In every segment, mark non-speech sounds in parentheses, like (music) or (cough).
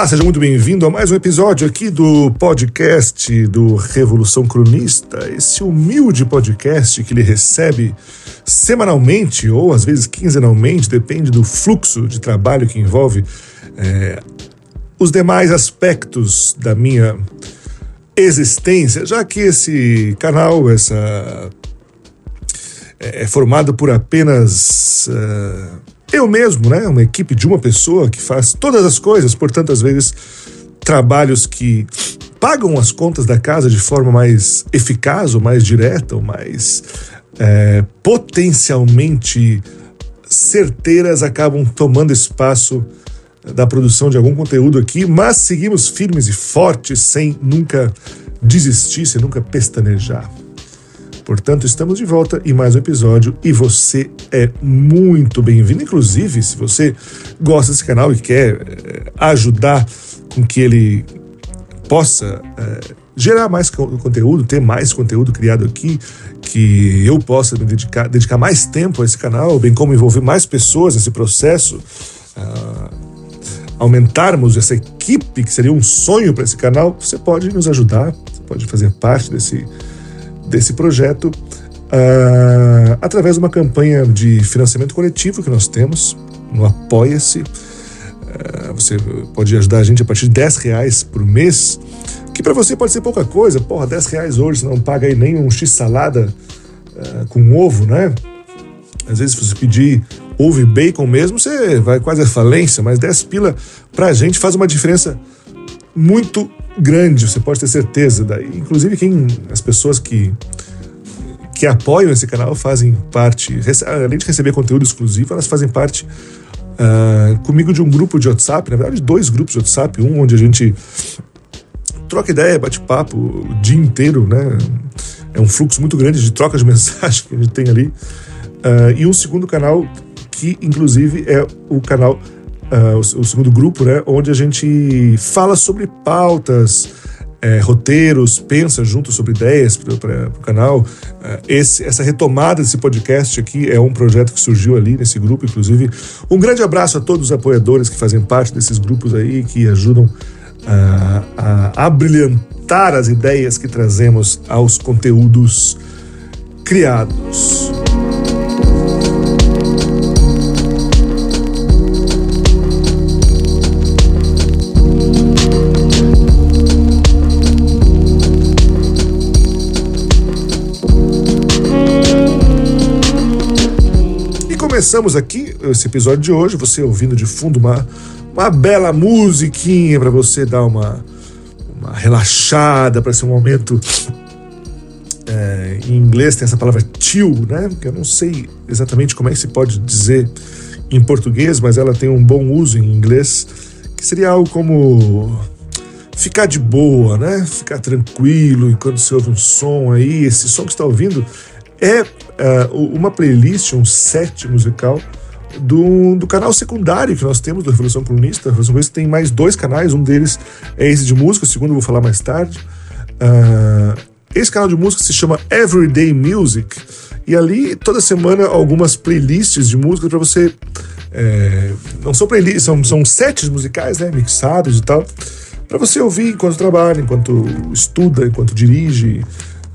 Olá, seja muito bem-vindo a mais um episódio aqui do podcast do Revolução Cronista, esse humilde podcast que ele recebe semanalmente ou às vezes quinzenalmente, depende do fluxo de trabalho que envolve é, os demais aspectos da minha existência, já que esse canal, essa é, é formado por apenas uh, eu mesmo, né? Uma equipe de uma pessoa que faz todas as coisas, portanto, às vezes trabalhos que pagam as contas da casa de forma mais eficaz, ou mais direta, ou mais é, potencialmente certeiras, acabam tomando espaço da produção de algum conteúdo aqui, mas seguimos firmes e fortes sem nunca desistir, sem nunca pestanejar. Portanto, estamos de volta em mais um episódio e você é muito bem-vindo. Inclusive, se você gosta desse canal e quer é, ajudar com que ele possa é, gerar mais conteúdo, ter mais conteúdo criado aqui, que eu possa me dedicar, dedicar mais tempo a esse canal, bem como envolver mais pessoas nesse processo. Uh, aumentarmos essa equipe, que seria um sonho para esse canal, você pode nos ajudar, você pode fazer parte desse, desse projeto uh, através de uma campanha de financiamento coletivo que nós temos no Apoia-se. Uh, você pode ajudar a gente a partir de 10 reais por mês, que para você pode ser pouca coisa. Porra, 10 reais hoje você não paga aí nem um x-salada uh, com ovo, né? Às vezes, se você pedir ovo e bacon mesmo, você vai quase à falência, mas 10 pila pra gente faz uma diferença muito grande, você pode ter certeza. Daí, inclusive, quem, as pessoas que, que apoiam esse canal fazem parte, além de receber conteúdo exclusivo, elas fazem parte uh, comigo de um grupo de WhatsApp, na verdade, dois grupos de WhatsApp, um onde a gente troca ideia, bate papo o dia inteiro, né? É um fluxo muito grande de troca de (laughs) mensagem que a gente tem ali. Uh, e um segundo canal que inclusive é o canal, uh, o, o, segundo grupo, né, onde a gente fala sobre pautas, é, roteiros, pensa junto sobre ideias para o canal. Uh, esse, essa retomada desse podcast aqui é um projeto que surgiu ali nesse grupo, inclusive. Um grande abraço a todos os apoiadores que fazem parte desses grupos aí, que ajudam uh, a, a brilhantar as ideias que trazemos aos conteúdos criados. Começamos aqui esse episódio de hoje, você ouvindo de fundo uma, uma bela musiquinha para você dar uma, uma relaxada, para um momento. É, em inglês tem essa palavra chill, né? Que eu não sei exatamente como é que se pode dizer em português, mas ela tem um bom uso em inglês, que seria algo como ficar de boa, né? Ficar tranquilo enquanto você ouve um som aí. Esse som que está ouvindo é uh, uma playlist, um set musical do, do canal secundário que nós temos do Revolução Colunista. A Revolução Colunista tem mais dois canais, um deles é esse de música, o segundo eu vou falar mais tarde. Uh, esse canal de música se chama Everyday Music e ali toda semana algumas playlists de música para você. É, não são playlists, são, são sets musicais, né, mixados e tal, para você ouvir enquanto trabalha, enquanto estuda, enquanto dirige,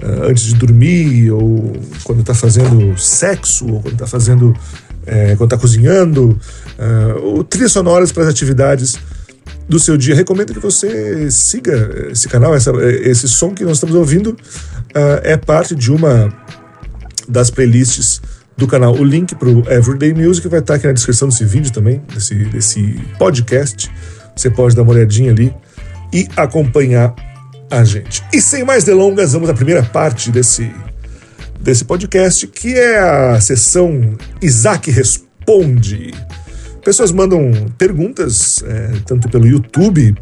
uh, antes de dormir, ou quando está fazendo sexo, ou quando está fazendo. É, quando está cozinhando, uh, ou trilhas sonoras para as atividades do seu dia. Recomendo que você siga esse canal, essa, esse som que nós estamos ouvindo uh, é parte de uma das playlists do canal. O link para o Everyday Music vai estar aqui na descrição desse vídeo também, desse, desse podcast. Você pode dar uma olhadinha ali e acompanhar a gente. E sem mais delongas, vamos à primeira parte desse, desse podcast, que é a sessão Isaac Responde. Pessoas mandam perguntas, é, tanto pelo YouTube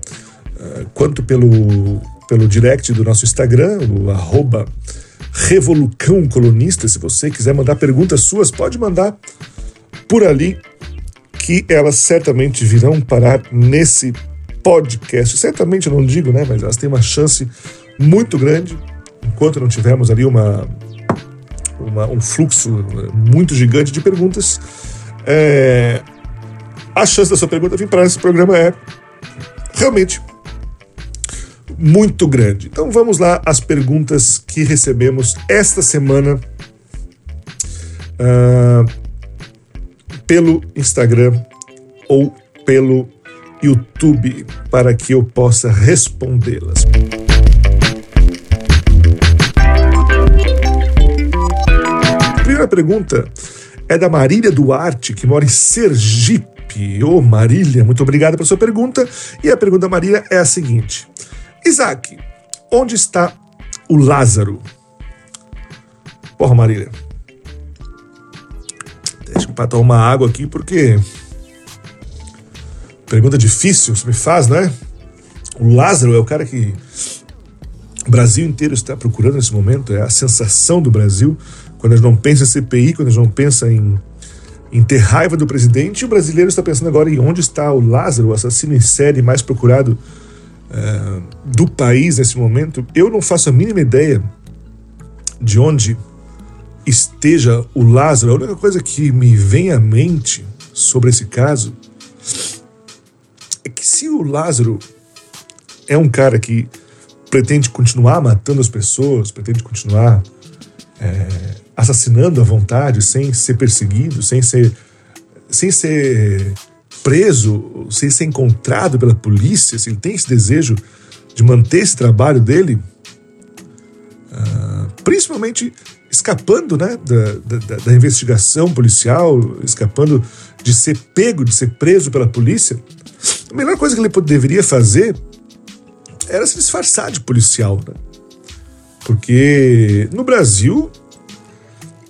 é, quanto pelo, pelo direct do nosso Instagram, o arroba Revolucão Colunista. Se você quiser mandar perguntas suas, pode mandar por ali, que elas certamente virão parar nesse podcast. Certamente eu não digo, né? Mas elas têm uma chance muito grande, enquanto não tivermos ali uma, uma um fluxo muito gigante de perguntas. É, a chance da sua pergunta vir para esse programa é realmente muito grande. Então vamos lá às perguntas que recebemos esta semana uh, pelo Instagram ou pelo YouTube para que eu possa respondê-las. Primeira pergunta é da Marília Duarte, que mora em Sergipe. Ô, oh, Marília, muito obrigado pela sua pergunta. E a pergunta da Marília é a seguinte: Isaac, onde está o Lázaro? Porra, Marília. Deixa eu tomar água aqui, porque. Pergunta difícil, você me faz, não é? O Lázaro é o cara que o Brasil inteiro está procurando nesse momento, é a sensação do Brasil. Quando a gente não pensa em CPI, quando a gente não pensa em, em ter raiva do presidente, o brasileiro está pensando agora em onde está o Lázaro, o assassino em série mais procurado uh, do país nesse momento. Eu não faço a mínima ideia de onde esteja o Lázaro. A única coisa que me vem à mente sobre esse caso que se o Lázaro é um cara que pretende continuar matando as pessoas, pretende continuar é, assassinando à vontade, sem ser perseguido, sem ser, sem ser preso, sem ser encontrado pela polícia, se ele tem esse desejo de manter esse trabalho dele, uh, principalmente escapando né, da, da, da, investigação policial, escapando de ser pego, de ser preso pela polícia, a melhor coisa que ele deveria fazer era se disfarçar de policial. Né? Porque no Brasil,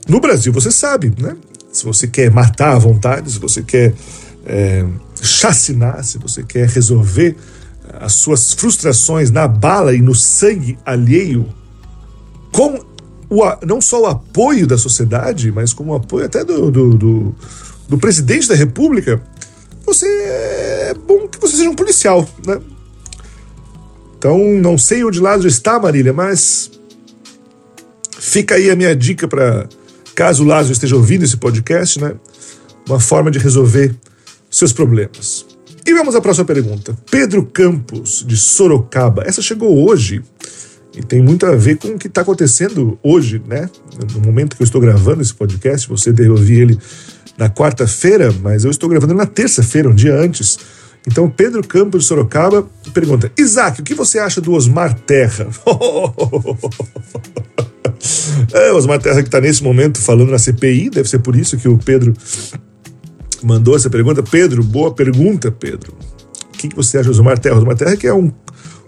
no Brasil você sabe, né? Se você quer matar à vontade, se você quer é, chacinar, se você quer resolver as suas frustrações na bala e no sangue alheio, com o, não só o apoio da sociedade, mas com o apoio até do, do, do, do presidente da República, você é bom que você seja um policial, né? Então, não sei onde Lázaro está, Marília, mas fica aí a minha dica para caso Lázaro esteja ouvindo esse podcast, né? Uma forma de resolver seus problemas. E vamos à próxima pergunta. Pedro Campos, de Sorocaba. Essa chegou hoje e tem muito a ver com o que está acontecendo hoje, né? No momento que eu estou gravando esse podcast, você deve ouvir ele na quarta-feira, mas eu estou gravando na terça-feira, um dia antes. Então, Pedro Campos de Sorocaba pergunta: Isaac, o que você acha do Osmar Terra? (laughs) é, Osmar Terra que está nesse momento falando na CPI, deve ser por isso que o Pedro mandou essa pergunta. Pedro, boa pergunta, Pedro. O que, você acha do Osmar Terra? Osmar Terra que é um,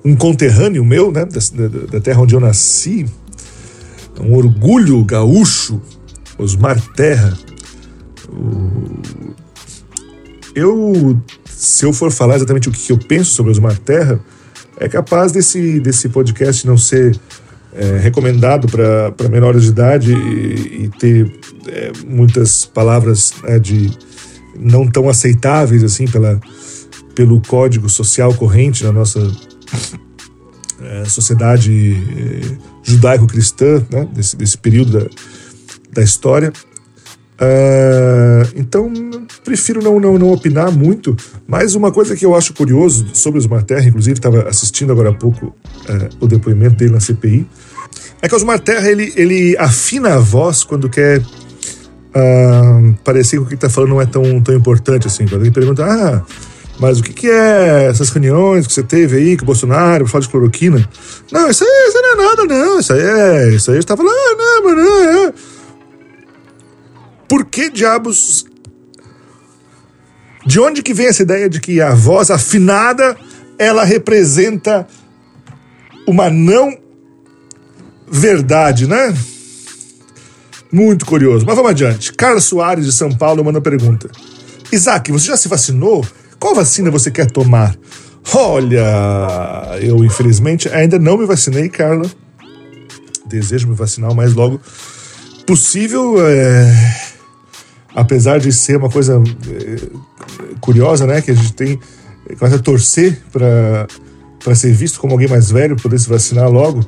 um conterrâneo meu, né? Da, da, da terra onde eu nasci. Um orgulho gaúcho. Osmar Terra. Eu, se eu for falar exatamente o que eu penso sobre Osmar Terra, é capaz desse, desse podcast não ser é, recomendado para menores de idade e, e ter é, muitas palavras né, de não tão aceitáveis assim pela, pelo código social corrente na nossa é, sociedade é, judaico-cristã, né, desse, desse período da, da história. Uh, então, prefiro não, não, não opinar muito, mas uma coisa que eu acho curioso sobre os Terra, inclusive estava assistindo agora há pouco uh, o depoimento dele na CPI, é que o Osmar Terra ele, ele afina a voz quando quer uh, parecer que o que está falando não é tão, tão importante assim. Quando ele pergunta, ah, mas o que, que é essas reuniões que você teve aí com o Bolsonaro, fala de cloroquina? Não, isso aí, isso aí não é nada, não. Isso aí é. Isso aí está falando, ah, não, mas não, é. Por que diabos. De onde que vem essa ideia de que a voz afinada ela representa uma não verdade, né? Muito curioso. Mas vamos adiante. Carlos Soares, de São Paulo, manda pergunta. Isaac, você já se vacinou? Qual vacina você quer tomar? Olha, eu infelizmente ainda não me vacinei, Carla. Desejo me vacinar o mais logo possível. É... Apesar de ser uma coisa é... curiosa, né? Que a gente tem. Começa a torcer para ser visto como alguém mais velho, poder se vacinar logo.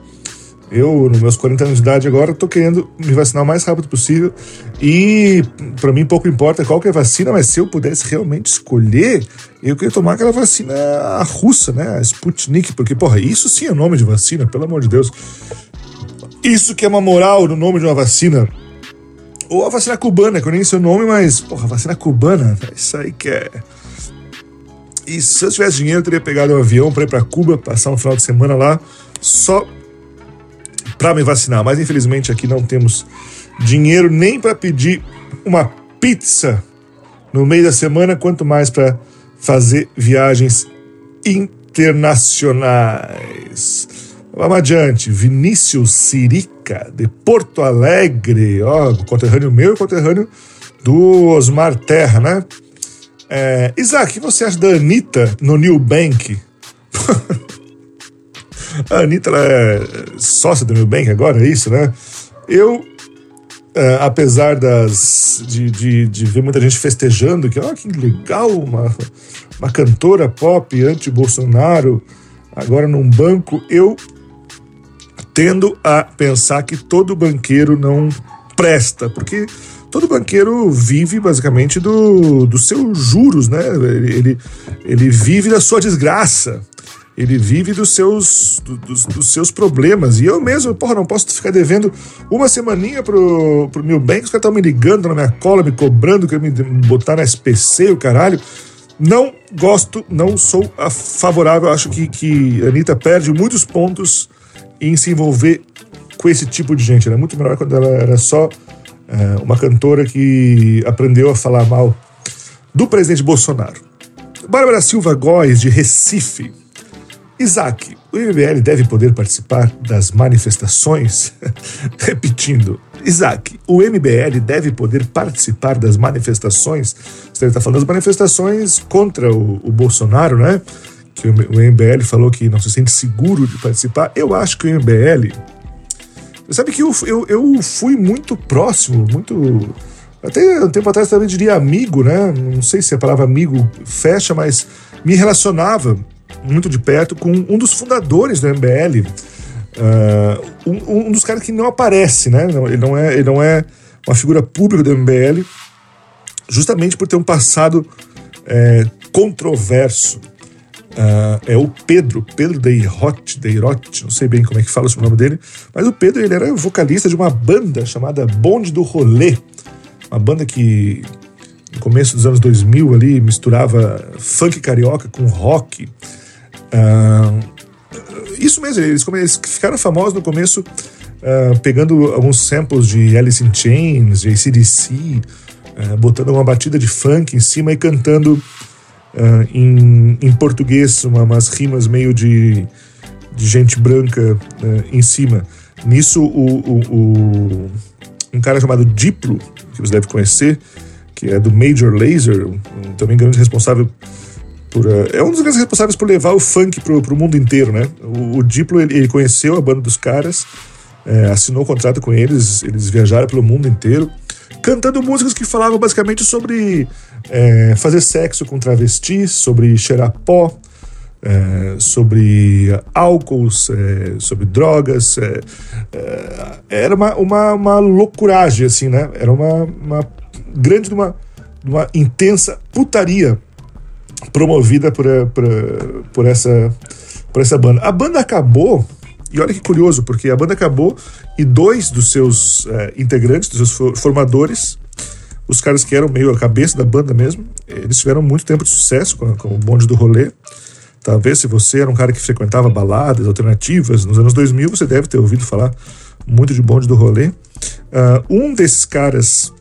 Eu, nos meus 40 anos de idade agora, tô querendo me vacinar o mais rápido possível. E para mim pouco importa qual que é a vacina, mas se eu pudesse realmente escolher, eu queria tomar aquela vacina russa, né? A Sputnik, porque, porra, isso sim é nome de vacina, pelo amor de Deus. Isso que é uma moral no nome de uma vacina. Ou a vacina cubana, que eu nem sei o nome, mas, porra, vacina cubana, isso aí que é. E se eu tivesse dinheiro, eu teria pegado um avião para ir para Cuba, passar um final de semana lá, só para me vacinar. Mas infelizmente aqui não temos dinheiro nem para pedir uma pizza no meio da semana, quanto mais para fazer viagens internacionais. Vamos adiante. Vinícius Sirica, de Porto Alegre, ó, conterrâneo meu e conterrâneo do Osmar Terra, né? É, Isaac, o que você acha da Anitta no New Bank? (laughs) A Anitta é sócia do Nubank agora, é isso, né? Eu, é, apesar das, de, de, de, ver muita gente festejando, que, ó, que legal, uma, uma cantora pop anti-Bolsonaro agora num banco, eu tendo a pensar que todo banqueiro não presta, porque todo banqueiro vive basicamente do, dos seus juros, né? Ele, ele, vive da sua desgraça ele vive dos seus, dos, dos, seus problemas. E eu mesmo, porra, não posso ficar devendo uma semaninha pro, pro meu banco, os caras estão me ligando na minha cola, me cobrando, querendo me botar na SPC, o caralho. Não gosto, não sou favorável. Acho que, que a Anitta perde muitos pontos em se envolver com esse tipo de gente. Era é muito melhor quando ela era só é, uma cantora que aprendeu a falar mal do presidente Bolsonaro. Bárbara Silva Góes, de Recife, Isaac, o MBL deve poder participar das manifestações? (laughs) Repetindo, Isaac, o MBL deve poder participar das manifestações? Você está falando das manifestações contra o, o, Bolsonaro, né? Que o, MBL falou que não se sente seguro de participar. Eu acho que o MBL. Sabe que eu, eu, eu fui muito próximo, muito. Até um tempo atrás também diria amigo, né? Não sei se a palavra amigo fecha, mas me relacionava muito de perto com um dos fundadores do MBL, uh, um, um, dos caras que não aparece, né? Ele não é, ele não é uma figura pública do MBL, justamente por ter um passado é, controverso. Uh, é o Pedro, Pedro Deirot, Deirot, não sei bem como é que fala o nome dele, mas o Pedro ele era vocalista de uma banda chamada Bonde do Rolê, uma banda que no começo dos anos 2000 ali misturava funk carioca com rock. Uh, isso mesmo, eles, eles ficaram famosos no começo uh, pegando alguns samples de Alice in Chains, de ACDC, botando uma batida de funk em cima e cantando em, em, português uma, umas rimas meio de, de gente branca em cima. Nisso, o, o, o, um cara chamado Diplo, que você deve conhecer, que é do Major Laser, um, também grande responsável por, uh, é um dos grandes responsáveis por levar o funk pro, pro mundo inteiro, né? O, o Diplo, ele, ele, conheceu a banda dos caras, é, assinou o contrato com eles, eles viajaram pelo mundo inteiro, cantando músicas que falavam basicamente sobre é, fazer sexo com travestis, sobre cheirar pó, é, sobre álcool, é, sobre drogas. É, é, era uma, uma, uma loucuragem, assim, né? Era uma, uma grande, uma, uma intensa putaria promovida por, por, por, essa, por essa banda. A banda acabou, e olha que curioso, porque a banda acabou e dois dos seus é, integrantes, dos seus formadores, os caras que eram meio a cabeça da banda mesmo, eles tiveram muito tempo de sucesso com, com o bonde do rolê. Talvez se você era um cara que frequentava baladas alternativas nos anos 2000, você deve ter ouvido falar muito de bonde do rolê. Uh, um desses caras,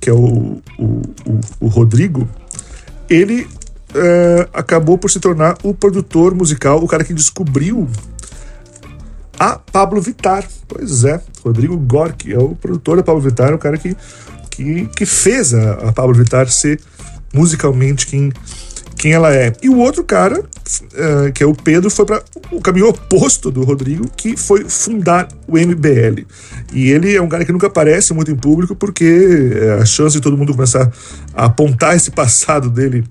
que é o, o, o, o Rodrigo, ele é, acabou por se tornar o produtor musical, o cara que descobriu a Pablo Vittar. Pois é, Rodrigo Gork é o produtor da Pablo Vittar, o cara que, que, que fez a, a Pablo Vittar ser musicalmente quem, quem ela é. E o outro cara, uh, que é o Pedro, foi para o caminho oposto do Rodrigo, que foi fundar o MBL. E ele é um cara que nunca aparece muito em público, porque é, a chance de todo mundo começar a apontar esse passado dele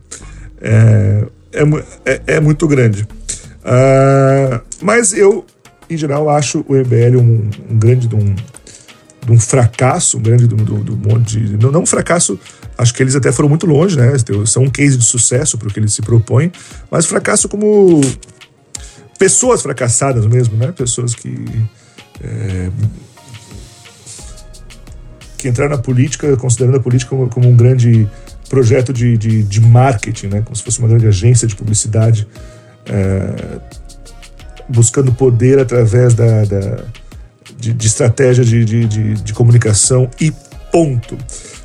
é, é, é, é muito grande. Uh, mas eu em geral, acho o MBL um, um grande um, um fracasso, grande do, do, do monte de. Não, não um fracasso, acho que eles até foram muito longe, né? São um case de sucesso para o que eles se propõem, mas fracasso como pessoas fracassadas mesmo, né? Pessoas que. É, que entraram na política considerando a política como, como um grande projeto de, de, de, marketing, né? como se fosse uma grande agência de publicidade, é, buscando poder através da, da de, de, estratégia de, de, de, comunicação e ponto.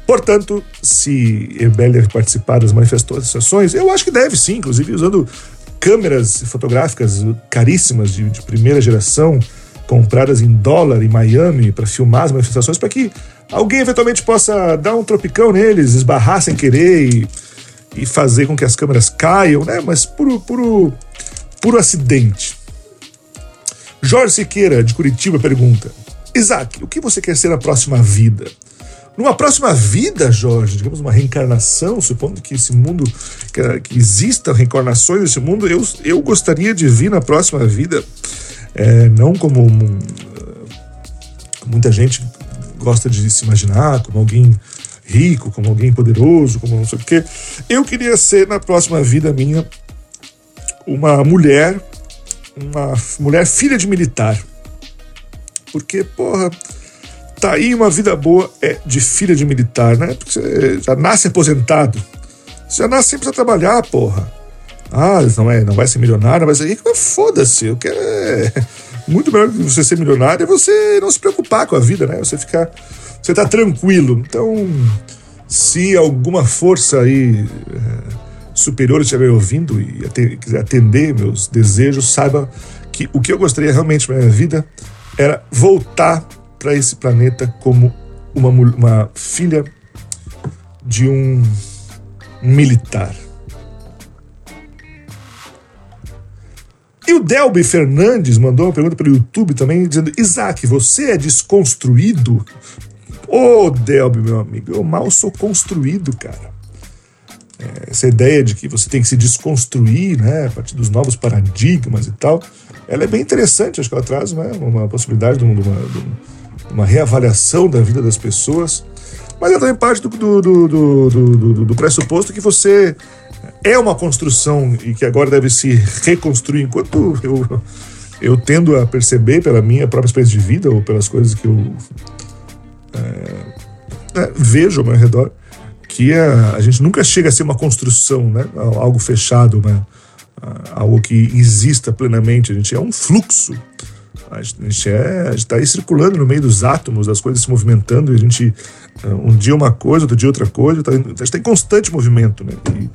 Portanto, se Ebeller participar das manifestações, eu acho que deve sim, inclusive usando câmeras fotográficas caríssimas de, de primeira geração, compradas em dólar em Miami para filmar as manifestações, para que alguém eventualmente possa dar um tropicão neles, esbarrar sem querer e, e fazer com que as câmeras caiam, né? Mas puro, puro, puro acidente. Jorge Siqueira, de Curitiba, pergunta: Isaac, o que você quer ser na próxima vida? Numa próxima vida, Jorge, digamos uma reencarnação, supondo que esse mundo, que, que existam reencarnações nesse mundo, eu, eu gostaria de vir na próxima vida, é, não como um, muita gente gosta de se imaginar, como alguém rico, como alguém poderoso, como não sei o quê. Eu queria ser, na próxima vida minha, uma mulher, uma mulher filha de militar. Porque, porra Tá aí uma vida boa é de filha de militar, né? Porque você já nasce aposentado. Você já nasce sem precisar trabalhar, porra. Ah, não, é, não vai ser milionário, mas aí foda-se. Eu quero. É... (laughs) Muito melhor que você ser milionário é você não se preocupar com a vida, né? Você ficar. Você tá tranquilo. Então, se alguma força aí é, superior estiver ouvindo e quiser atender meus desejos, saiba que o que eu gostaria realmente na minha vida era voltar para esse planeta como uma, uma filha de um militar. E o Delby Fernandes mandou uma pergunta pelo YouTube também, dizendo: Isaac, você é desconstruído? Ô, oh, Delby, meu amigo, eu mal sou construído, cara. Essa ideia de que você tem que se desconstruir, né, a partir dos novos paradigmas e tal, ela é bem interessante, acho que ela traz né, uma possibilidade de uma, de uma reavaliação da vida das pessoas, mas é também parte do, do, do, do pressuposto que você é uma construção e que agora deve se reconstruir. Enquanto eu, eu tendo a perceber pela minha própria experiência de vida ou pelas coisas que eu é, é, vejo ao meu redor, que a, gente nunca chega a ser uma construção, né? algo fechado, né? algo que exista plenamente. A gente é um fluxo a gente é, está aí circulando no meio dos átomos, as coisas se movimentando, e a gente, eh, um dia uma coisa, outro dia outra coisa, tá, a gente está em constante movimento, né? E,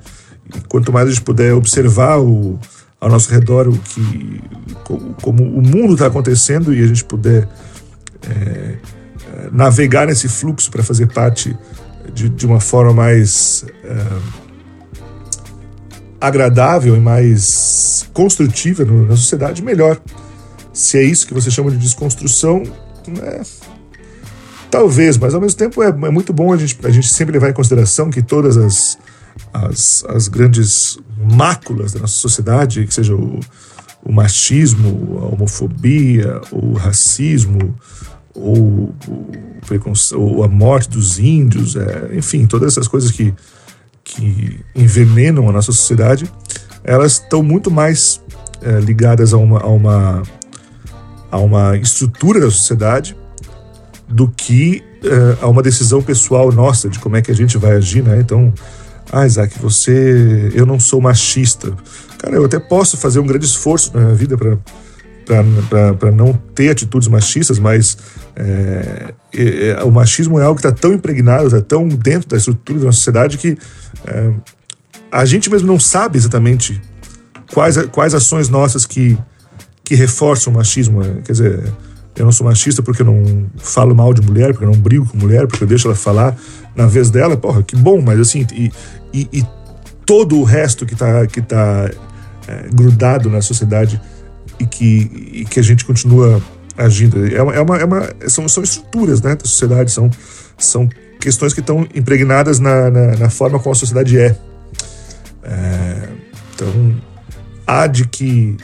e, quanto mais a gente puder observar o, ao nosso redor o que, como o mundo está acontecendo e a gente puder é, navegar nesse fluxo para fazer parte de, de, uma forma mais é, agradável e mais construtiva na sociedade, melhor. Se é isso que você chama de desconstrução, né? talvez, mas ao mesmo tempo é, é, muito bom a gente, a gente sempre levar em consideração que todas as, as, as grandes máculas da nossa sociedade, que seja o, o machismo, a homofobia, o racismo, ou, ou a morte dos índios, é, enfim, todas essas coisas que, que envenenam a nossa sociedade, elas estão muito mais é, ligadas a uma, a uma a uma estrutura da sociedade do que uh, a uma decisão pessoal nossa de como é que a gente vai agir, né? Então, ah, Isaac, você. Eu não sou machista. Cara, eu até posso fazer um grande esforço na minha vida para não ter atitudes machistas, mas é, é, o machismo é algo que está tão impregnado, está tão dentro da estrutura da nossa sociedade que é, a gente mesmo não sabe exatamente quais, quais ações nossas que que reforçam o machismo. Né? Quer dizer, eu não sou machista porque eu não falo mal de mulher, porque eu não brigo com mulher, porque eu deixo ela falar na vez dela. Porra, que bom, mas assim, e, e, e todo o resto que está que tá, é, grudado na sociedade e que, e que a gente continua agindo. É uma, é uma, é uma, são, são estruturas né, da sociedade, são, são questões que estão impregnadas na, na, na forma como a sociedade é. é então, há de que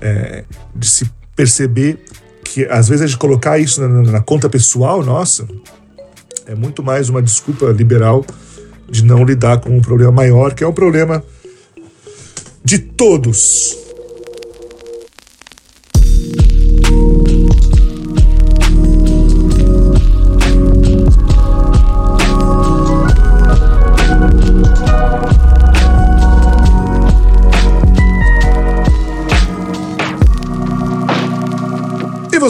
é, de se perceber que às vezes a gente colocar isso na, na conta pessoal nossa é muito mais uma desculpa liberal de não lidar com um problema maior, que é um problema de todos.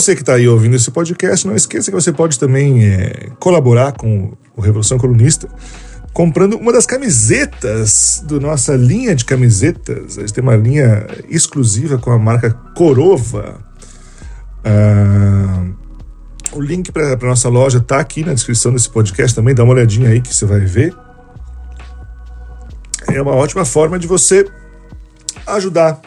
Você que está aí ouvindo esse podcast, não esqueça que você pode também é, colaborar com o Revolução Colunista comprando uma das camisetas do nossa linha de camisetas. A gente tem uma linha exclusiva com a marca Corova. Ah, o link para a nossa loja está aqui na descrição desse podcast também. Dá uma olhadinha aí que você vai ver. É uma ótima forma de você ajudar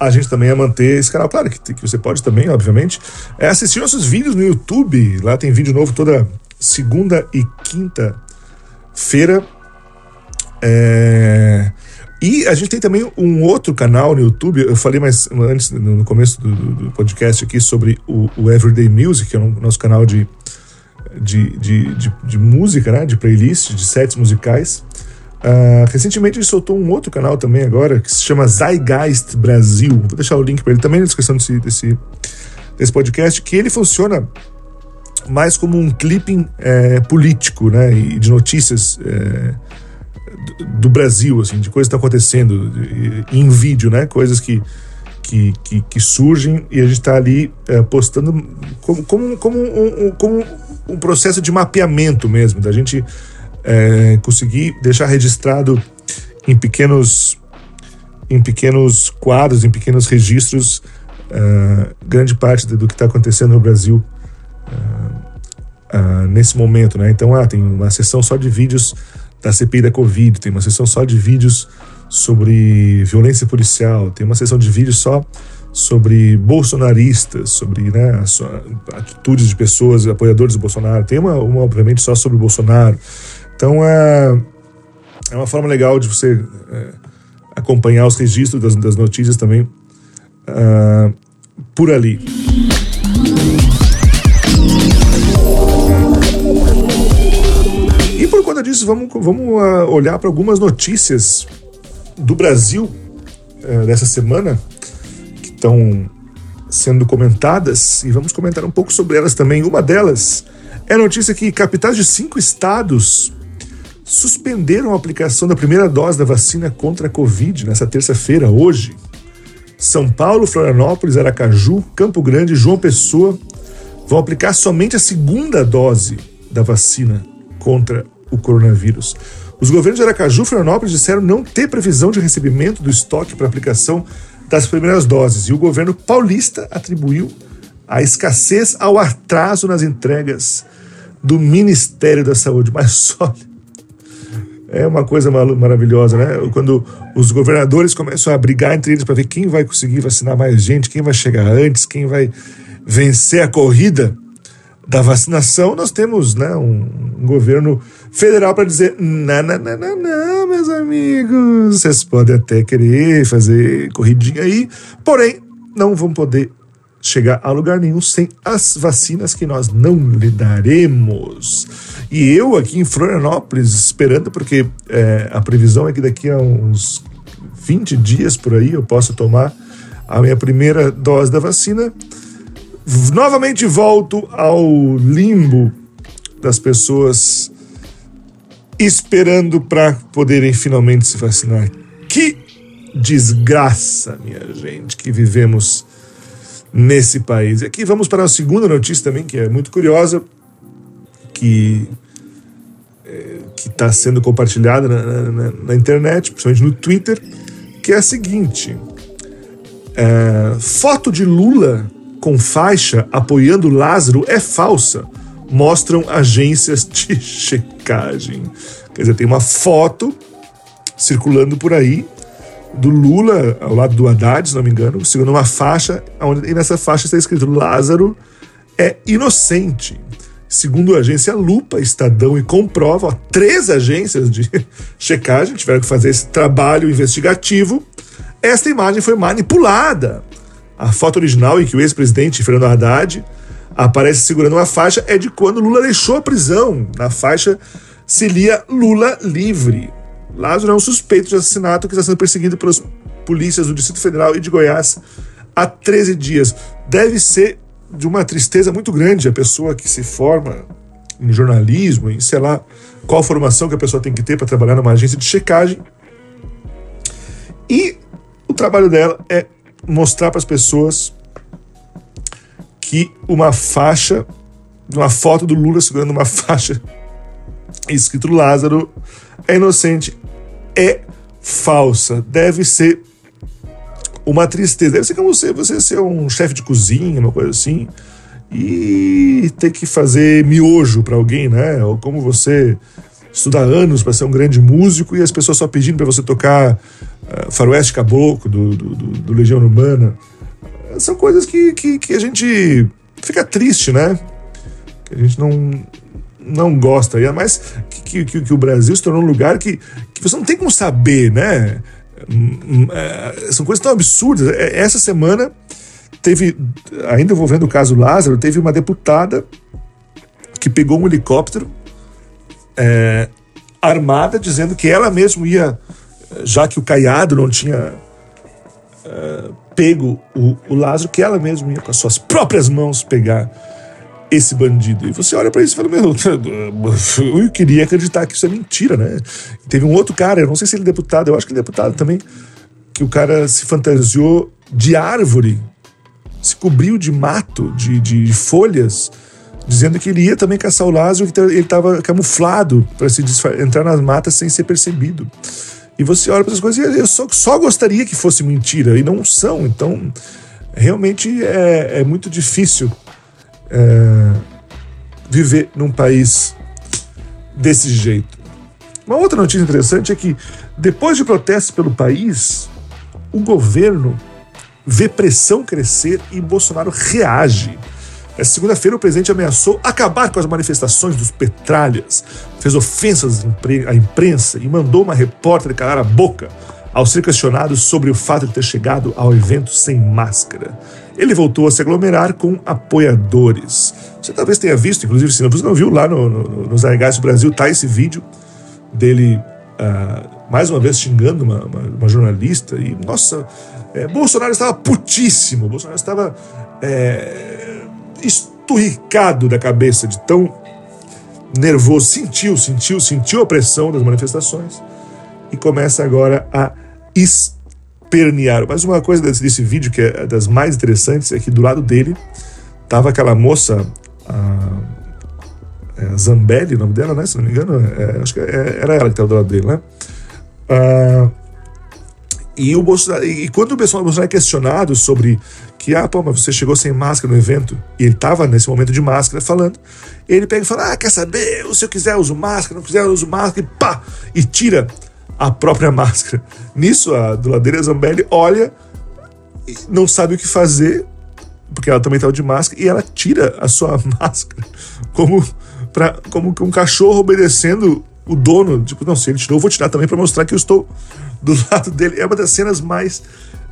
a gente também a manter esse canal. Claro que, que você pode também, obviamente, é assistir nossos vídeos no YouTube. Lá tem vídeo novo toda segunda e quinta-feira. É... E a gente tem também um outro canal no YouTube. Eu falei mais antes, no começo do, do podcast aqui, sobre o, o, Everyday Music, que é o nosso canal de, de, de, de, de música, né? de playlist, de sets musicais. Uh, recentemente ele soltou um outro canal também agora que se chama Zeitgeist Brasil. Vou deixar o link para ele também na descrição desse, desse, desse, podcast, que ele funciona mais como um clipping é, político, né, e de notícias é, do, do, Brasil, assim, de coisas que estão acontecendo em vídeo, né, coisas que que, que, que surgem e a gente está ali é, postando como, como, como, um, como um processo de mapeamento mesmo, da gente é, conseguir deixar registrado em pequenos em pequenos quadros, em pequenos registros, uh, grande parte do que está acontecendo no Brasil uh, uh, nesse momento, né? Então, ah, tem uma sessão só de vídeos da CPI da Covid, tem uma sessão só de vídeos sobre violência policial, tem uma sessão de vídeos só sobre bolsonaristas, sobre né, atitudes de pessoas, apoiadores do Bolsonaro, tem uma, uma obviamente só sobre o Bolsonaro. Então é, é uma forma legal de você é, acompanhar os registros das, das notícias também uh, por ali. E por conta disso, vamos, vamos uh, olhar para algumas notícias do Brasil uh, dessa semana que estão sendo comentadas e vamos comentar um pouco sobre elas também. Uma delas é a notícia que capitais de cinco estados suspenderam a aplicação da primeira dose da vacina contra a Covid nessa terça-feira, hoje. São Paulo, Florianópolis, Aracaju, Campo Grande e João Pessoa vão aplicar somente a segunda dose da vacina contra o coronavírus. Os governos de Aracaju e Florianópolis disseram não ter previsão de recebimento do estoque para aplicação das primeiras doses e o governo paulista atribuiu a escassez ao atraso nas entregas do Ministério da Saúde. Mas (laughs) olha, é uma coisa maravilhosa, né? Quando os governadores começam a brigar entre eles para ver quem vai conseguir vacinar mais gente, quem vai chegar antes, quem vai vencer a corrida da vacinação, nós temos né, um, um governo federal para dizer: não, não, não, não, não, meus amigos, vocês podem até querer fazer corridinha aí, porém não vão poder chegar a lugar nenhum sem as vacinas que nós não lhe daremos. E eu aqui em Florianópolis esperando, porque é, a previsão é que daqui a uns 20 dias por aí eu possa tomar a minha primeira dose da vacina. Novamente volto ao limbo das pessoas esperando para poderem finalmente se vacinar. Que desgraça, minha gente, que vivemos nesse país. E aqui vamos para a segunda notícia também, que é muito curiosa, que é, está sendo compartilhada na, na, na, internet, principalmente no Twitter, que é a seguinte: é, foto de Lula com faixa apoiando Lázaro é falsa, mostram agências de (laughs) checagem. Quer dizer, tem uma foto circulando por aí do Lula ao lado do Haddad, se não me engano, segurando uma faixa, onde, e nessa faixa está escrito Lázaro é inocente. Segundo a agência Lupa, Estadão e Comprova, ó, três agências de (laughs) checagem tiveram que fazer esse trabalho investigativo. Esta imagem foi manipulada. A foto original em que o ex-presidente Fernando Haddad aparece segurando uma faixa é de quando Lula deixou a prisão. Na faixa se lia Lula livre. Lázaro é um suspeito de assassinato que está sendo perseguido pelas polícias do Distrito Federal e de Goiás há 13 dias. Deve ser de uma tristeza muito grande a pessoa que se forma em jornalismo, em sei lá qual formação que a pessoa tem que ter para trabalhar numa agência de checagem. E o trabalho dela é mostrar para as pessoas que uma faixa, uma foto do Lula segurando uma faixa (laughs) escrito Lázaro é inocente, é falsa, deve ser uma tristeza. Deve ser como você, você ser um chefe de cozinha, uma coisa assim, e ter que fazer miojo para alguém, né? Ou como você estudar anos para ser um grande músico e as pessoas só pedindo para você tocar uh, Faroeste Caboclo do, do, do, do Legião Urbana. São coisas que, que, que, a gente fica triste, né? Que a gente não, não gosta. E é mais que, que, que o Brasil se tornou um lugar que, que você não tem como saber, né? Hum, hum, é, são coisas tão absurdas. É, essa semana teve, ainda envolvendo o caso Lázaro, teve uma deputada que pegou um helicóptero é, armada, dizendo que ela mesma ia, já que o Caiado não tinha é, pego o, o Lázaro, que ela mesma ia com as suas próprias mãos pegar esse bandido. E você olha para isso e fala: Meu, (laughs) eu queria acreditar que isso é mentira, né? Teve um outro cara, eu não sei se ele é deputado, eu acho que ele é deputado também, que o cara se fantasiou de árvore, se cobriu de mato, de, de folhas, dizendo que ele ia também caçar o Lázaro, que ele estava camuflado para se entrar nas matas sem ser percebido. E você olha para essas coisas e eu só, só gostaria que fosse mentira, e não são. Então, realmente é, é muito difícil é, viver num país desse jeito. Uma outra notícia interessante é que, depois de protestos pelo país, o governo vê pressão crescer e Bolsonaro reage. Essa segunda-feira, o presidente ameaçou acabar com as manifestações dos petralhas, fez ofensas à imprensa e mandou uma repórter calar a boca ao ser questionado sobre o fato de ter chegado ao evento sem máscara ele voltou a se aglomerar com apoiadores. Você talvez tenha visto, inclusive, se você não viu, lá no, no, no Brasil tá esse vídeo dele, uh, mais uma vez, xingando uma, uma, uma jornalista. E, nossa, é, Bolsonaro estava putíssimo, Bolsonaro estava é, esturricado da cabeça de tão nervoso. Sentiu, sentiu, sentiu a pressão das manifestações e começa agora a esturricar pernearam. Mas uma coisa desse, vídeo que é das mais interessantes é que do lado dele tava aquela moça, a, é Zambelli, o nome dela, né? Se não me engano, é, acho que é, era ela que estava do lado dele, né? Ah, e, o Bolsonaro, e quando o Bolsonaro é questionado sobre que, ah, pô, mas você chegou sem máscara no evento, e ele estava nesse momento de máscara falando, ele pega e fala, ah, quer saber, se eu quiser eu uso máscara, não quiser eu uso máscara, e pá, e tira a própria (laughs) máscara. Nisso, a duladeira Zambelli olha não sabe o que fazer, porque ela também estava de máscara, e ela tira a sua (laughs) máscara como, pra, como um cachorro obedecendo o dono. Tipo, não, se ele tirou, eu vou tirar também para mostrar que eu estou do (laughs) lado dele. É uma das cenas mais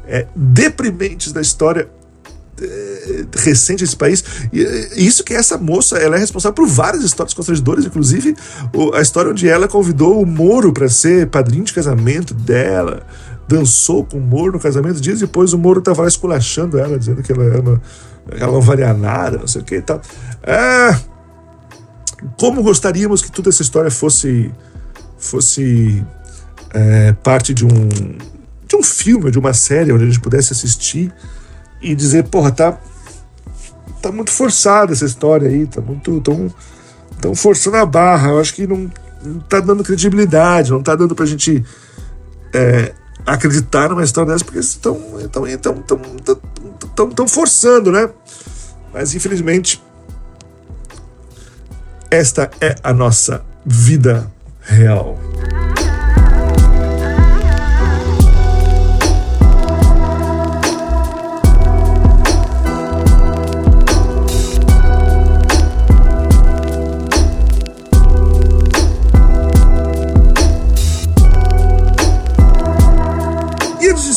é, deprimentes da história recente desse país. E isso que essa moça, ela é responsável por várias histórias constrangedoras, inclusive a história onde ela convidou o Moro para ser padrinho de casamento dela, dançou com o Moro no casamento. Dias depois o Moro estava lá esculachando ela, dizendo que ela, era ela não valia nada, não sei o que e tal. É, como gostaríamos que toda essa história fosse fosse é, parte de um de um filme, de uma série onde a gente pudesse assistir e dizer, porra, tá, tá muito forçada essa história aí, tá muito. tão, tão forçando a barra. Eu acho que não, não tá dando credibilidade, não tá dando pra gente é, acreditar numa história dessa, porque estão tão, tão, tão, tão, tão forçando, né? Mas infelizmente, esta é a nossa vida real.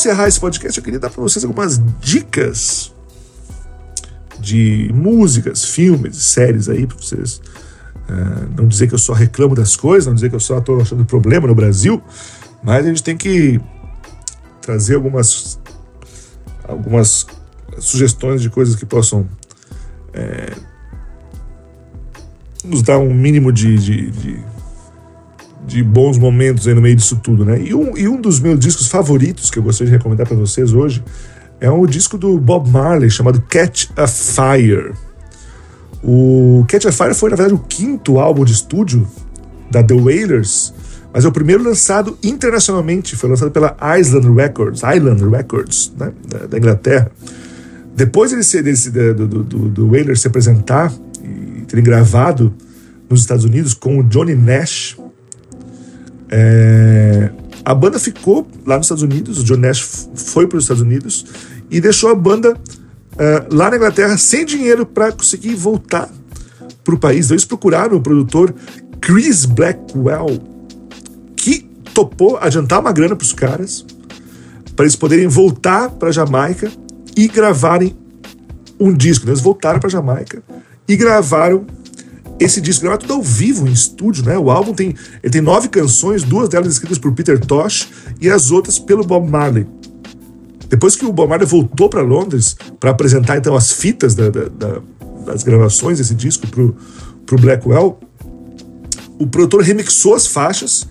Encerrar esse podcast, eu queria dar para vocês algumas dicas de músicas, filmes, séries aí para vocês. Uh, não dizer que eu só reclamo das coisas, não dizer que eu só estou achando problema no Brasil, mas a gente tem que trazer algumas algumas sugestões de coisas que possam é, nos dar um mínimo de, de, de, de, bons momentos aí no meio disso tudo, né? E um, e um dos meus discos favoritos que eu gostaria de recomendar para vocês hoje é um disco do Bob Marley chamado Catch a Fire. O Catch a Fire foi, na verdade, o quinto álbum de estúdio da The Wailers, mas é o primeiro lançado internacionalmente. Foi lançado pela Island Records, Island Records, né, da, da Inglaterra. Depois dele, desse, do, do, do, Wailers se apresentar e terem gravado nos Estados Unidos com o Johnny Nash, é, a banda ficou lá nos Estados Unidos, o John Nash foi para os Estados Unidos e deixou a banda uh, lá na Inglaterra sem dinheiro para conseguir voltar para o país. Então eles procuraram o produtor Chris Blackwell, que topou adiantar uma grana para os caras, para eles poderem voltar para Jamaica e gravarem um disco. Eles voltaram para Jamaica e gravaram esse disco gravado tudo ao vivo em estúdio, né? O álbum tem ele tem nove canções, duas delas escritas por Peter Tosh e as outras pelo Bob Marley. Depois que o Bob Marley voltou para Londres para apresentar então as fitas da, da, da, das gravações desse disco pro, pro Blackwell, o produtor remixou as faixas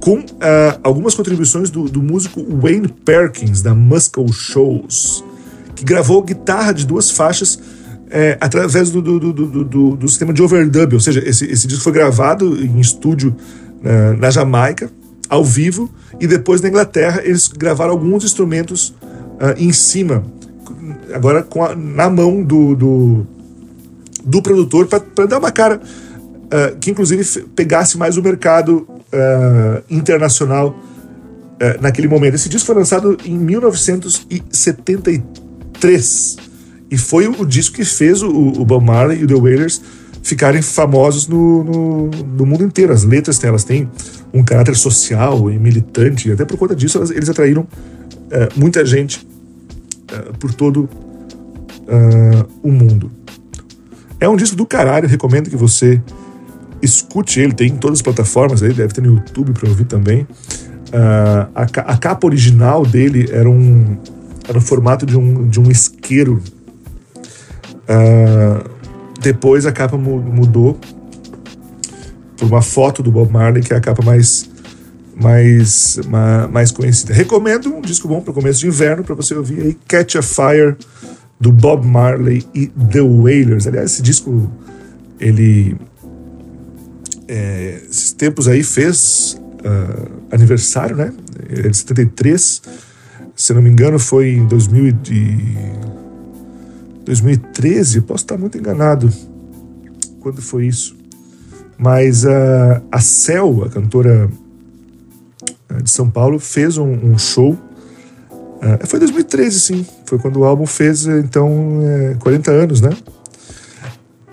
com uh, algumas contribuições do, do músico Wayne Perkins da Muscle Shoals, que gravou guitarra de duas faixas é, através do, do, do, do, do, sistema de overdub, ou seja, esse, esse disco foi gravado em estúdio na, na Jamaica, ao vivo, e depois na Inglaterra eles gravaram alguns instrumentos uh, em cima, agora com a, na mão do, do, do produtor, para dar uma cara uh, que inclusive pegasse mais o mercado uh, internacional naquele momento. Esse disco foi lançado em 1973 e foi o disco que fez o, o Bob Marley e o The Wailers ficarem famosos no, no, no, mundo inteiro. As letras elas têm um caráter social e militante, e até por conta disso elas, eles atraíram é, muita gente é, por todo uh, o mundo. É um disco do caralho, recomendo que você escute ele, tem em todas as plataformas aí, deve ter no YouTube para ouvir também. A, a, capa original dele era um, era no formato de um, de um isqueiro Uh, depois a capa mudou por uma foto do Bob Marley, que é a capa mais, mais, mais conhecida. Recomendo um disco bom para começo de inverno para você ouvir aí, Catch a Fire, do Bob Marley e The Wailers. Aliás, esse disco, ele. É, esses tempos aí fez uh, aniversário, né? É de 73. Se não me engano, foi em 2000 2013, posso estar muito enganado quando foi isso. Mas a, a Cel, a cantora de São Paulo, fez um, um show. Uh, foi 2013, sim. Foi quando o álbum fez, então, é, 40 anos, né?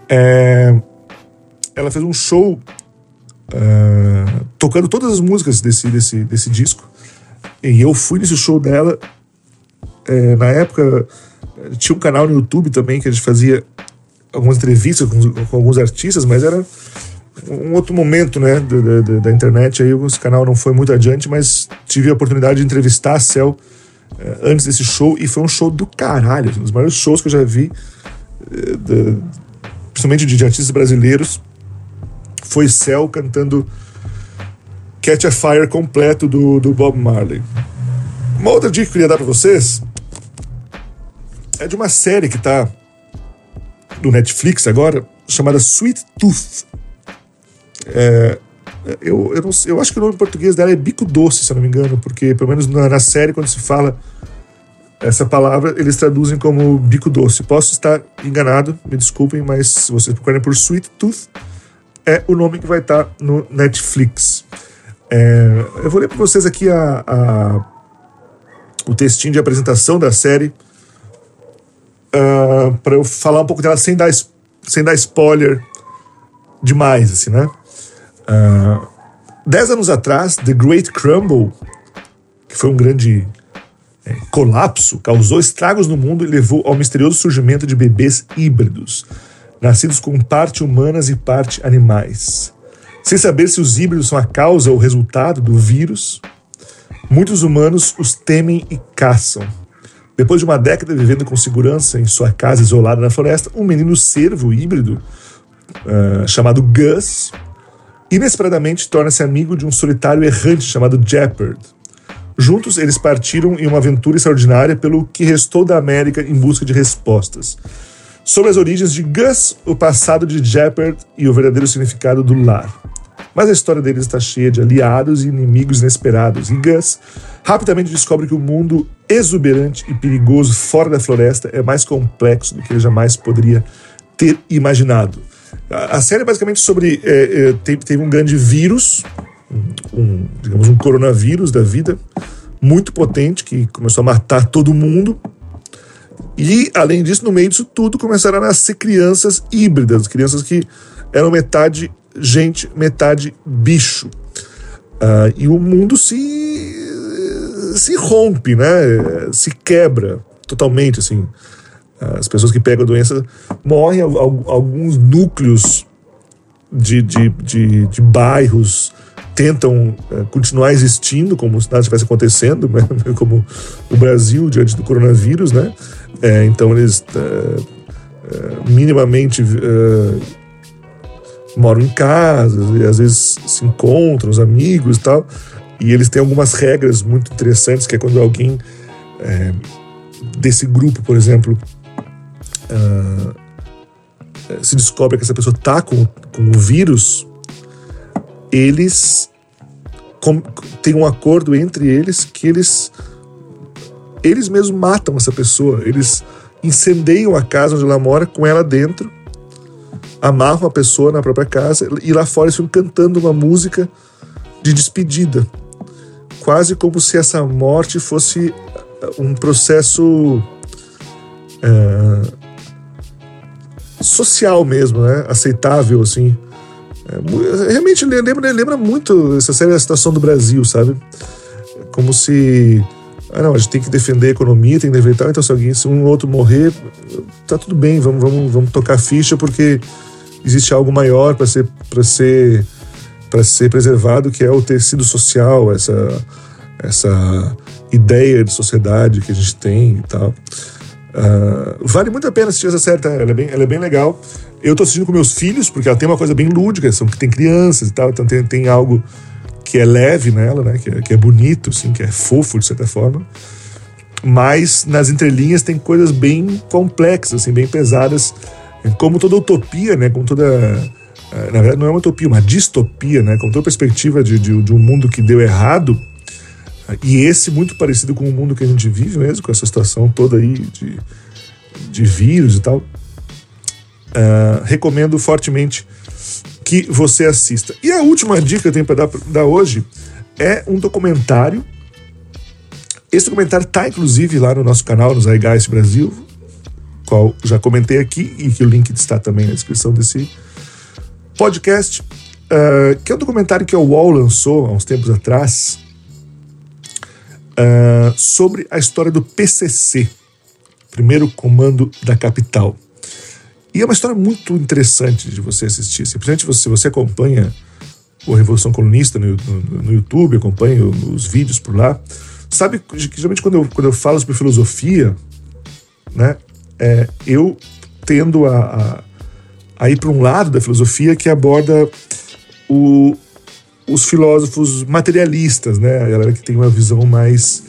É, ela fez um show uh, tocando todas as músicas desse, desse, desse disco. E eu fui nesse show dela. É, na época, tinha um canal no YouTube também que a gente fazia algumas entrevistas com, com alguns artistas, mas era um outro momento, né, da, da, da, internet. Aí esse canal não foi muito adiante, mas tive a oportunidade de entrevistar a Cel eh, antes desse show e foi um show do caralho, um dos maiores shows que eu já vi, eh, de, principalmente de, de, artistas brasileiros. Foi Cel cantando Catch a Fire completo do, do Bob Marley. Uma outra dica que eu queria dar para vocês é de uma série que está no Netflix agora, chamada Sweet Tooth. É, eu, eu, não, eu acho que o nome em português dela é Bico Doce, se eu não me engano, porque pelo menos na, na série, quando se fala essa palavra, eles traduzem como bico doce. Posso estar enganado, me desculpem, mas se vocês procurarem por Sweet Tooth, é o nome que vai estar no Netflix. É, eu vou ler para vocês aqui a, a, o textinho de apresentação da série uh, ah, para eu falar um pouco dela sem dar, sem dar spoiler demais, assim, né? Uh, dez anos atrás, The Great Crumble, que foi um grande é, colapso causou estragos no mundo e levou ao misterioso surgimento de bebês híbridos, nascidos com parte humanas e parte animais. Sem saber se os híbridos são a causa ou resultado do vírus, muitos humanos os temem e caçam. Depois de uma década vivendo com segurança em sua casa isolada na floresta, um menino cervo híbrido uh, chamado Gus inesperadamente torna-se amigo de um solitário errante chamado Jeopard. Juntos, eles partiram em uma aventura extraordinária pelo que restou da América em busca de respostas. Sobre as origens de Gus, o passado de Jeopard e o verdadeiro significado do lar. Mas a história deles está cheia de aliados e inimigos inesperados, e Gus rapidamente descobre que o mundo exuberante e perigoso fora da floresta é mais complexo do que ele jamais poderia ter imaginado. A, série é basicamente sobre. É, é, teve, teve, um grande vírus, um, digamos, um coronavírus da vida, muito potente, que começou a matar todo mundo. E, além disso, no meio disso tudo, começaram a nascer crianças híbridas, crianças que eram metade gente, metade bicho. Uh, e o mundo se, se rompe, né? Se quebra totalmente, assim. As pessoas que pegam a doença morrem, alguns núcleos de, de, de, de bairros tentam uh, continuar existindo como se nada estivesse acontecendo, (laughs) né? como o Brasil diante do coronavírus, né? É, então eles uh, uh, minimamente moram em casas e às vezes se encontram os amigos e tal. E eles têm algumas regras muito interessantes, que é quando alguém é, desse grupo, por exemplo, uh, se descobre que essa pessoa está com, com o vírus, eles com, têm um acordo entre eles que eles eles mesmos matam essa pessoa, eles incendeiam a casa onde ela mora com ela dentro, amarram a pessoa na própria casa e lá fora eles ficam cantando uma música de despedida, quase como se essa morte fosse um processo uh, social mesmo, né? Aceitável, assim. É, realmente lembra, lembra muito essa série a situação do Brasil, sabe? Como se. Ah, não, a gente tem que defender a economia, tem que defender tal, então se alguém, se um ou outro morrer, tá tudo bem, vamos, vamos, vamos tocar ficha porque existe algo maior para ser ser para ser preservado, que é o tecido social, essa essa ideia de sociedade que a gente tem e tal. Uh, vale muito a pena assistir essa série, tá? ela, é bem, ela é bem legal. Eu tô assistindo com meus filhos, porque ela tem uma coisa bem lúdica, são que tem crianças e tal, então tem, tem algo que é leve nela, né? Que é, que é bonito, assim, que é fofo de certa forma. Mas nas entrelinhas tem coisas bem complexas, assim, bem pesadas, como toda utopia, né? Como toda na verdade não é uma utopia, uma distopia, né? Com toda perspectiva de, de, de um mundo que deu errado, e esse muito parecido com o mundo que a gente vive mesmo, com essa situação toda aí de, de vírus e tal. Uh, recomendo fortemente que você assista. E a última dica que eu tenho para dar, dar hoje é um documentário. Esse documentário está inclusive lá no nosso canal, no Zeitgeist Brasil, qual já comentei aqui e que o link está também na descrição desse podcast, uh, que é um documentário que a UOL lançou há uns tempos atrás, uh, sobre a história do PCC, primeiro comando da capital. E é uma história muito interessante de você assistir. Simplesmente você, você acompanha o Revolução Colunista no, no, no YouTube, acompanha os vídeos por lá. Sabe que geralmente quando eu, quando eu falo sobre filosofia, né, é, eu tendo a, a, a ir para um lado da filosofia que aborda o, os filósofos materialistas, né? A galera que tem uma visão mais.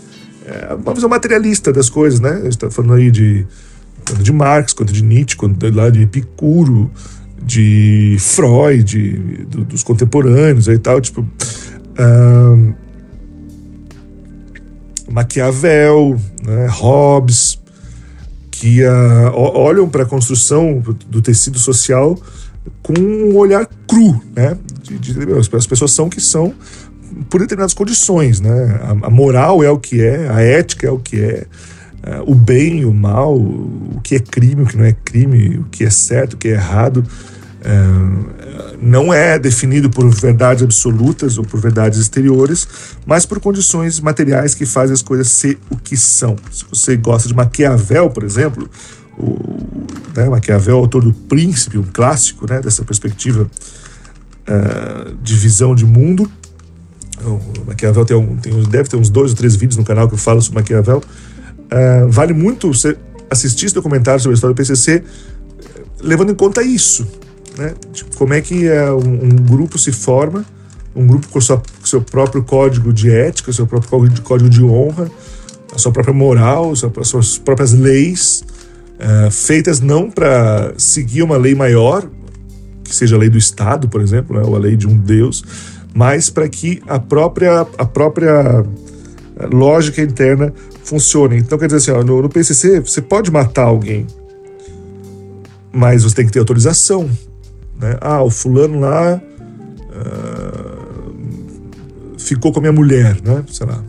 É, uma visão materialista das coisas, né? A gente está falando aí de, de Marx, quanto de Nietzsche, quanto lá de Epicuro, de Freud, do, dos contemporâneos e tal, tipo. Um, Maquiavel, né, Hobbes, que uh, olham para a construção do tecido social com um olhar cru, né? De, de, as pessoas são que são por determinadas condições, né? A, a, moral é o que é, a ética é o que é, uh, o bem, o mal, o que é crime, o que não é crime, o que é certo, o que é errado. É, não é definido por verdades absolutas ou por verdades exteriores, mas por condições materiais que fazem as coisas ser o que são. Se você gosta de Maquiavel, por exemplo, o, né, Maquiavel, autor do Príncipe, um clássico né, dessa perspectiva uh, de visão de mundo. O Maquiavel tem, um, tem, deve ter uns dois ou três vídeos no canal que eu falo sobre Maquiavel. Uh, vale muito você assistir esse documentário sobre a história do PCC, levando em conta isso, né? Como é que é um, um, grupo se forma, um grupo com, com seu próprio código de ética, seu próprio código, de honra, a sua própria moral, as suas próprias leis, uh, feitas não para seguir uma lei maior, que seja a lei do Estado, por exemplo, né? ou a lei de um Deus, mas para que a própria, a própria lógica interna funcione. Então, quer dizer assim, ó, no, no PCC você pode matar alguém, mas você tem que ter autorização. Né? Ah, o fulano lá uh, ficou com a minha mulher, né? Sei lá.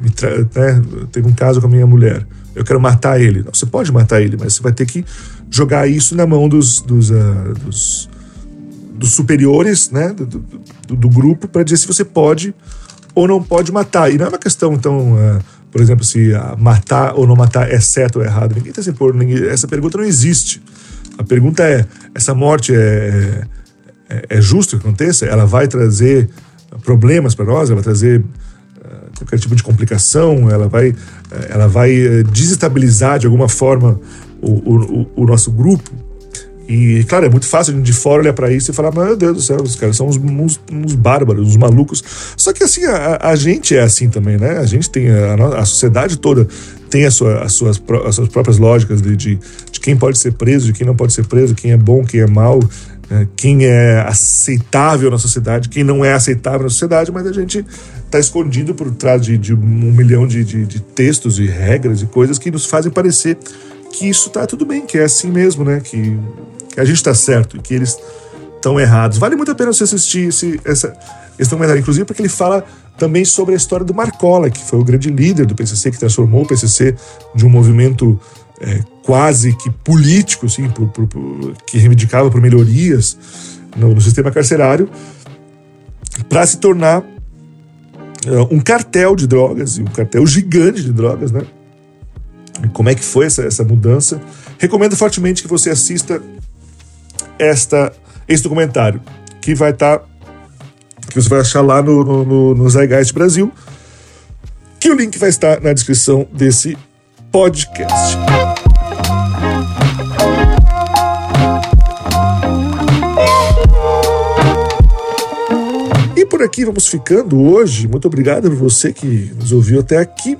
Né? Teve um caso com a minha mulher. Eu quero matar ele. Não, você pode matar ele, mas você vai ter que jogar isso na mão dos, dos, uh, dos, dos superiores né? do, do, do grupo para dizer se você pode ou não pode matar. E não é uma questão, então, uh, por exemplo, se matar ou não matar é certo ou errado. Ninguém está se pondo, essa pergunta não existe. A pergunta é: essa morte é, é, é justo que aconteça? Ela vai trazer problemas para nós? Ela vai trazer uh, qualquer tipo de complicação? Ela vai, uh, ela vai uh, desestabilizar de alguma forma o, o, o nosso grupo? E, claro, é muito fácil de fora olhar para isso e falar: meu Deus do céu, os caras são uns, uns, uns bárbaros, uns malucos. Só que, assim, a, a, gente é assim também, né? A gente tem, a, a sociedade toda tem a sua, as, suas, as suas próprias lógicas de, de, quem pode ser preso, de quem não pode ser preso, quem é bom, quem é mau, né? quem é aceitável na sociedade, quem não é aceitável na sociedade, mas a gente está escondido por trás de, de um milhão de, de, de textos e regras e coisas que nos fazem parecer que isso tá tudo bem, que é assim mesmo, né? Que que a gente está certo e que eles estão errados. Vale muito a pena você assistir esse, essa, esse documentário, inclusive porque ele fala também sobre a história do Marcola, que foi o grande líder do PCC, que transformou o PCC de um movimento é, quase que político, assim, por, por, por, que reivindicava por melhorias no, no sistema carcerário, para se tornar uh, um cartel de drogas, um cartel gigante de drogas, né? E como é que foi essa, essa mudança? Recomendo fortemente que você assista esta, esse documentário, que vai estar. Tá, que você vai achar lá no, no, no, no Brasil, que o link vai estar na descrição desse podcast. Por aqui vamos ficando hoje. Muito obrigado por você que nos ouviu até aqui.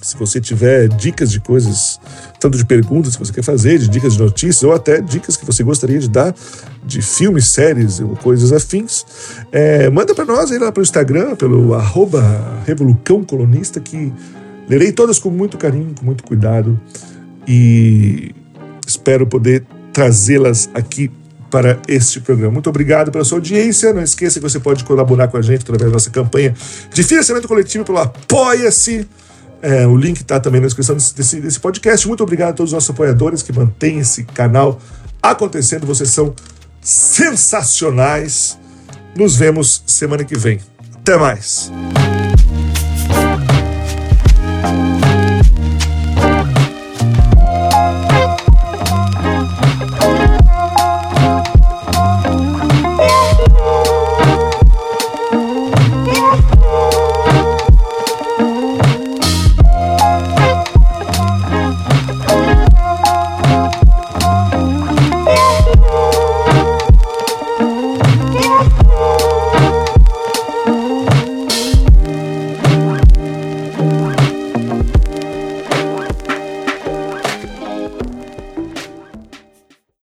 Se você tiver dicas de coisas, tanto de perguntas que você quer fazer, de dicas de notícias, ou até dicas que você gostaria de dar de filmes, séries ou coisas afins, é, manda para nós aí lá pelo Instagram, pelo arroba Revolucão que lerei todas com muito carinho, com muito cuidado e espero poder trazê-las aqui para este programa. Muito obrigado pela sua audiência. Não esqueça que você pode colaborar com a gente através da nossa campanha de financiamento coletivo pelo Apoia-se. É, o link está também na descrição desse, desse, podcast. Muito obrigado a todos os nossos apoiadores que mantêm esse canal acontecendo. Vocês são sensacionais. Nos vemos semana que vem. Até mais.